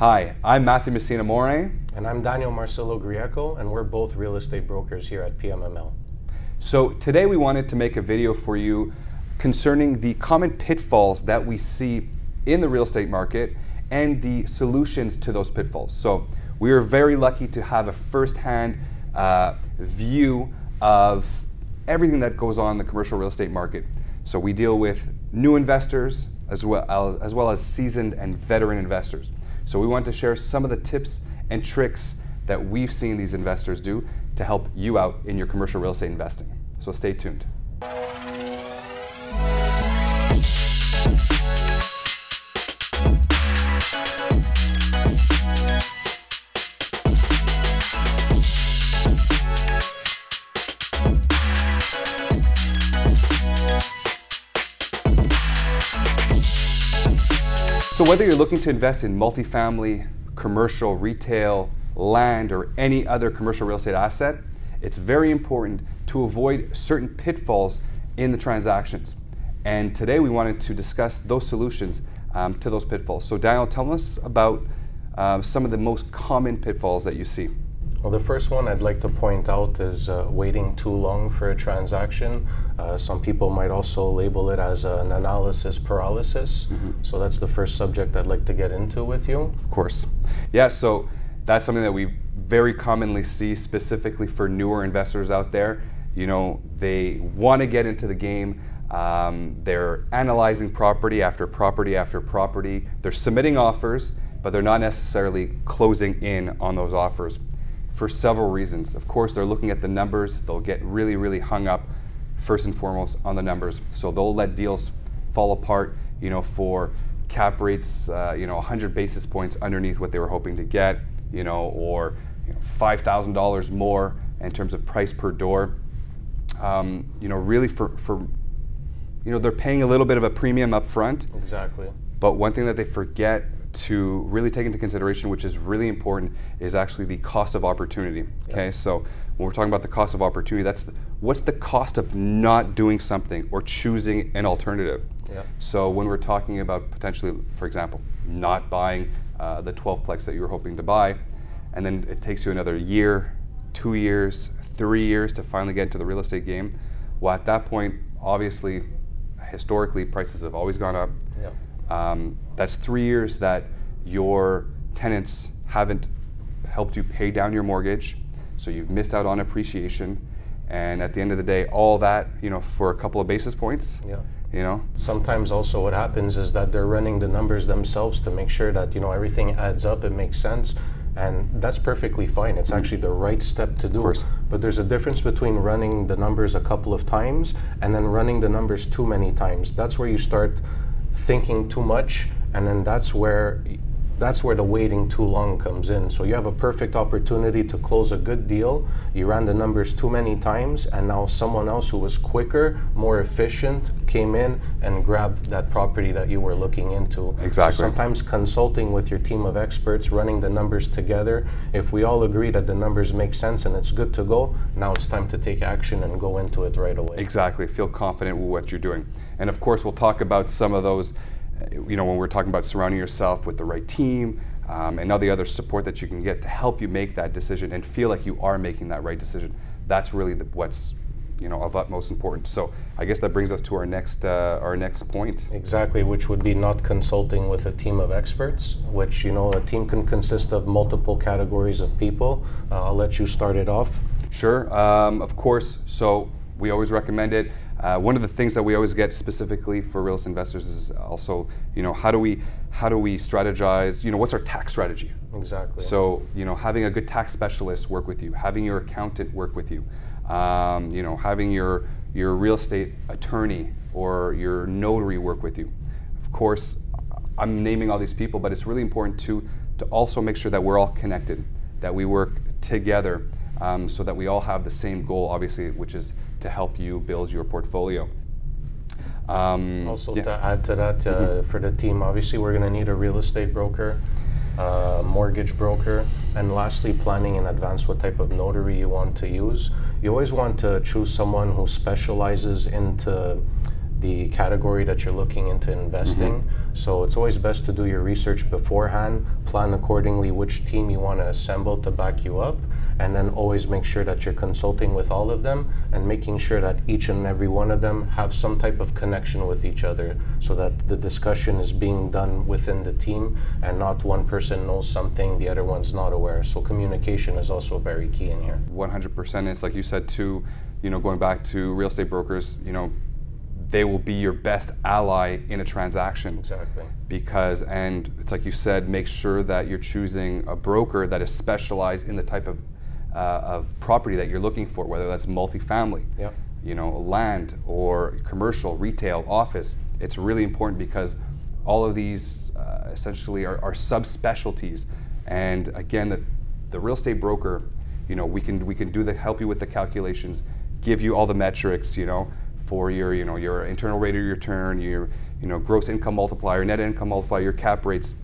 Hi, I'm Matthew Messina More. And I'm Daniel Marcelo Grieco, and we're both real estate brokers here at PMML. So today we wanted to make a video for you concerning the common pitfalls that we see in the real estate market and the solutions to those pitfalls. So we are very lucky to have a first-hand uh, view of everything that goes on in the commercial real estate market. So we deal with new investors as well as, well as seasoned and veteran investors. So we want to share some of the tips and tricks that we've seen these investors do to help you out in your commercial real estate investing. So stay tuned. Whether you're looking to invest in multifamily, commercial, retail, land, or any other commercial real estate asset, it's very important to avoid certain pitfalls in the transactions. And today we wanted to discuss those solutions um, to those pitfalls. So Daniel, tell us about uh, some of the most common pitfalls that you see. Well, the first one I'd like to point out is uh, waiting too long for a transaction. Uh, some people might also label it as an analysis paralysis. Mm-hmm. So that's the first subject I'd like to get into with you. Of course. Yeah, so that's something that we very commonly see specifically for newer investors out there. You know, they want to get into the game. Um, they're analyzing property after property after property. They're submitting offers, but they're not necessarily closing in on those offers for several reasons. Of course, they're looking at the numbers. They'll get really, really hung up first and foremost on the numbers. So they'll let deals fall apart, you know, for cap rates, uh, you know, 100 basis points underneath what they were hoping to get, you know, or you know, $5,000 more in terms of price per door. Um, you know, really for, for, you know, they're paying a little bit of a premium up front. Exactly. But one thing that they forget to really take into consideration, which is really important, is actually the cost of opportunity. Okay, yeah. so when we're talking about the cost of opportunity, that's the, what's the cost of not doing something or choosing an alternative. Yeah. So when we're talking about potentially, for example, not buying uh, the 12plex that you were hoping to buy, and then it takes you another year, two years, three years to finally get into the real estate game. Well, at that point, obviously, historically, prices have always gone up. Yeah. Um, that's three years that your tenants haven't helped you pay down your mortgage, so you've missed out on appreciation. And at the end of the day, all that, you know, for a couple of basis points, yeah. you know. Sometimes also what happens is that they're running the numbers themselves to make sure that, you know, everything adds up, it makes sense. And that's perfectly fine. It's mm-hmm. actually the right step to do. But there's a difference between running the numbers a couple of times and then running the numbers too many times. That's where you start thinking too much, and then that's where that's where the waiting too long comes in. So you have a perfect opportunity to close a good deal. You ran the numbers too many times, and now someone else who was quicker, more efficient, came in and grabbed that property that you were looking into. Exactly. So sometimes consulting with your team of experts, running the numbers together. If we all agree that the numbers make sense and it's good to go, now it's time to take action and go into it right away. Exactly. Feel confident with what you're doing. And of course, we'll talk about some of those you know, when we're talking about surrounding yourself with the right team um, and all the other support that you can get to help you make that decision and feel like you are making that right decision, that's really the, what's you know of utmost importance. So I guess that brings us to our next uh, our next point. Exactly, which would be not consulting with a team of experts. Which you know a team can consist of multiple categories of people. Uh, I'll let you start it off. Sure. Um, of course. So we always recommend it. Uh, one of the things that we always get specifically for real estate investors is also, you know, how do we how do we strategize? You know, what's our tax strategy? Exactly. So, you know, having a good tax specialist work with you, having your accountant work with you, um, you know, having your your real estate attorney or your notary work with you. Of course, I'm naming all these people, but it's really important to to also make sure that we're all connected, that we work together, um, so that we all have the same goal, obviously, which is to help you build your portfolio. Um, also, yeah. to add to that, uh, mm-hmm. for the team, obviously, we're going to need a real estate broker, uh, mortgage broker, and lastly, planning in advance what type of notary you want to use. You always want to choose someone who specializes into the category that you're looking into investing. Mm-hmm. So it's always best to do your research beforehand, plan accordingly which team you want to assemble to back you up, and then always make sure that you're consulting with all of them and making sure that each and every one of them have some type of connection with each other so that the discussion is being done within the team and not one person knows something the other one's not aware so communication is also very key in here 100% it's like you said too you know going back to real estate brokers you know they will be your best ally in a transaction. Exactly. Because, and it's like you said, make sure that you're choosing a broker that is specialized in the type of uh, of property that you're looking for, whether that's multifamily, yep. you know, land or commercial, retail, office. It's really important because all of these uh, essentially are, are subspecialties. And again, the, the real estate broker, you know, we can we can do the help you with the calculations, give you all the metrics, you know, for your you know your internal rate of return, your you know gross income multiplier, net income multiplier, your cap rates.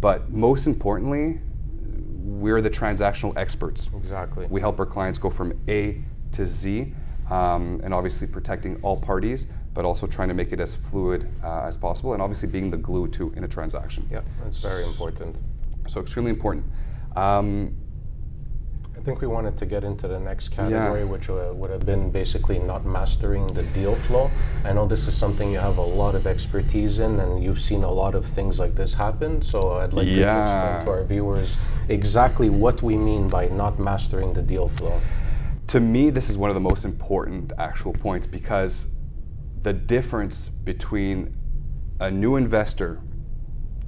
But most importantly, we're the transactional experts. Exactly. We help our clients go from A to Z, um, and obviously protecting all parties, but also trying to make it as fluid uh, as possible, and obviously being the glue to in a transaction. Yeah, that's very important. So extremely important. Um, I think we wanted to get into the next category, yeah. which uh, would have been basically not mastering the deal flow. I know this is something you have a lot of expertise in, and you've seen a lot of things like this happen. So I'd like yeah. to explain to our viewers exactly what we mean by not mastering the deal flow. To me, this is one of the most important actual points because the difference between a new investor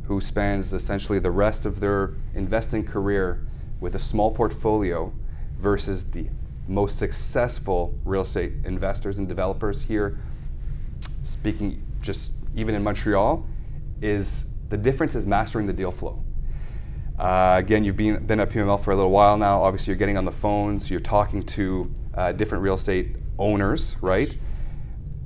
who spends essentially the rest of their investing career with a small portfolio versus the most successful real estate investors and developers here, speaking just even in Montreal, is the difference is mastering the deal flow. Uh, again, you've been, been at PMML for a little while now. Obviously, you're getting on the phones, you're talking to uh, different real estate owners, right?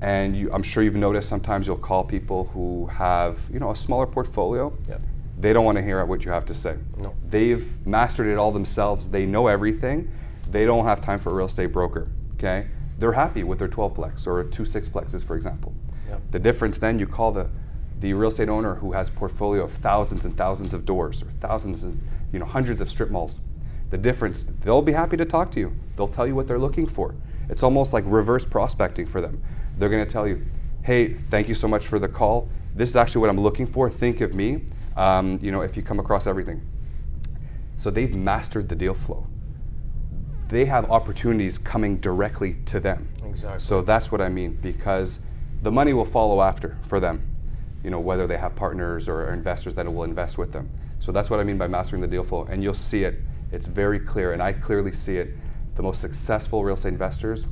And you, I'm sure you've noticed sometimes you'll call people who have, you know, a smaller portfolio. Yep. They don't want to hear what you have to say. No. They've mastered it all themselves. They know everything. They don't have time for a real estate broker. Okay? They're happy with their 12plex or two sixplexes, for example. Yep. The difference then you call the the real estate owner who has a portfolio of thousands and thousands of doors or thousands and you know hundreds of strip malls. The difference, they'll be happy to talk to you. They'll tell you what they're looking for. It's almost like reverse prospecting for them. They're going to tell you, "Hey, thank you so much for the call. This is actually what I'm looking for. Think of me um, you know, if you come across everything. So they've mastered the deal flow. They have opportunities coming directly to them. Exactly. So that's what I mean because the money will follow after for them. You know, whether they have partners or investors that will invest with them. So that's what I mean by mastering the deal flow. And you'll see it. It's very clear, and I clearly see it. The most successful real estate investors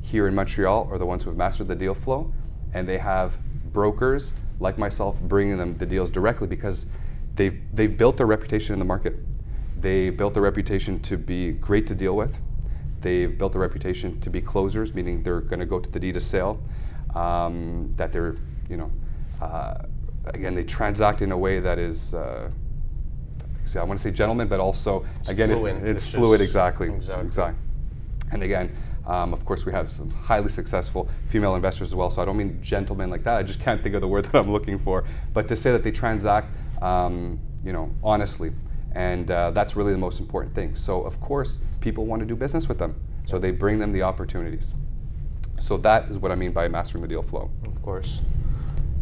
here in Montreal are the ones who have mastered the deal flow, and they have brokers like myself, bringing them the deals directly because they've, they've built their reputation in the market. They built their reputation to be great to deal with. They've built a reputation to be closers, meaning they're going to go to the deed of sale. Um, that they're, you know, uh, again, they transact in a way that is, uh, see, I want to say gentleman, but also, it's again, fluid. it's, it's, it's fluid, exactly. Exactly. exactly. And again, um, of course, we have some highly successful female investors as well. So I don't mean gentlemen like that. I just can't think of the word that I'm looking for. But to say that they transact, um, you know, honestly, and uh, that's really the most important thing. So of course, people want to do business with them. So they bring them the opportunities. So that is what I mean by mastering the deal flow. Of course.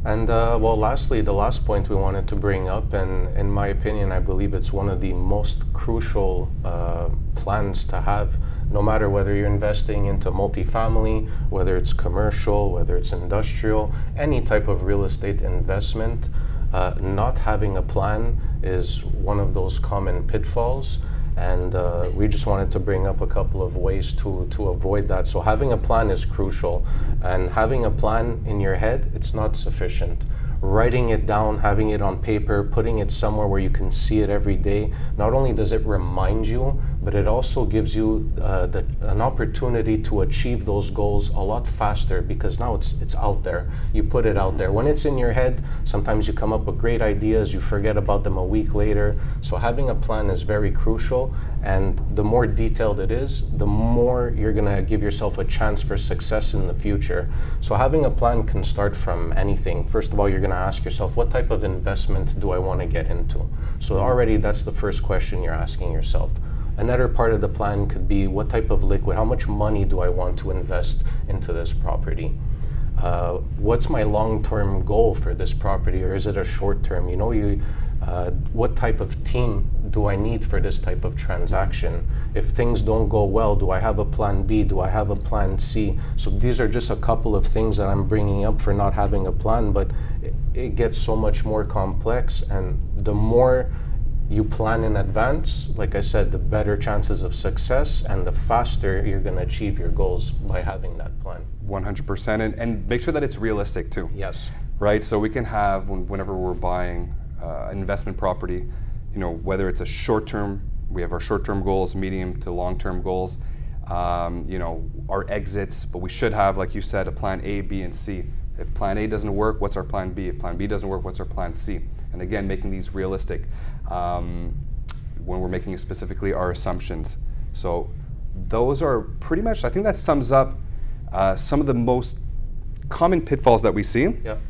And uh, well, lastly, the last point we wanted to bring up, and in my opinion, I believe it's one of the most crucial uh, plans to have, no matter whether you're investing into multifamily, whether it's commercial, whether it's industrial, any type of real estate investment. Uh, not having a plan is one of those common pitfalls and uh, we just wanted to bring up a couple of ways to, to avoid that. So having a plan is crucial, and having a plan in your head, it's not sufficient. Writing it down, having it on paper, putting it somewhere where you can see it every day, not only does it remind you, but it also gives you uh, the, an opportunity to achieve those goals a lot faster because now it's it's out there. You put it out there. When it's in your head, sometimes you come up with great ideas, you forget about them a week later. So having a plan is very crucial, and the more detailed it is, the more you're gonna give yourself a chance for success in the future. So having a plan can start from anything. First of all, you're gonna ask yourself, what type of investment do I want to get into? So already that's the first question you're asking yourself. Another part of the plan could be what type of liquid, how much money do I want to invest into this property? Uh, what's my long-term goal for this property, or is it a short-term? You know, you uh, what type of team do I need for this type of transaction? If things don't go well, do I have a plan B? Do I have a plan C? So these are just a couple of things that I'm bringing up for not having a plan, but it, it gets so much more complex, and the more you plan in advance, like I said, the better chances of success and the faster you're going to achieve your goals by having that plan. 100%. And, and make sure that it's realistic too. Yes. Right? So we can have, whenever we're buying uh, investment property, you know, whether it's a short term, we have our short term goals, medium to long term goals, um, you know, our exits, but we should have, like you said, a plan A, B, and C. If plan A doesn't work, what's our plan B? If plan B doesn't work, what's our plan C? And again, making these realistic um, when we're making specifically our assumptions. So those are pretty much, I think that sums up uh, some of the most common pitfalls that we see. Yep.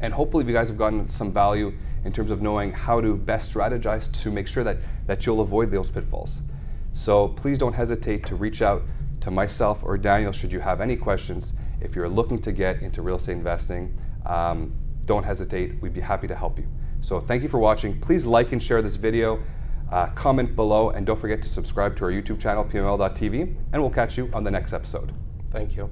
And hopefully you guys have gotten some value in terms of knowing how to best strategize to make sure that, that you'll avoid those pitfalls. So please don't hesitate to reach out to myself or Daniel should you have any questions. If you're looking to get into real estate investing, um, don't hesitate. We'd be happy to help you. So thank you for watching. Please like and share this video, uh, comment below, and don't forget to subscribe to our YouTube channel, pml.tv, and we'll catch you on the next episode. Thank you.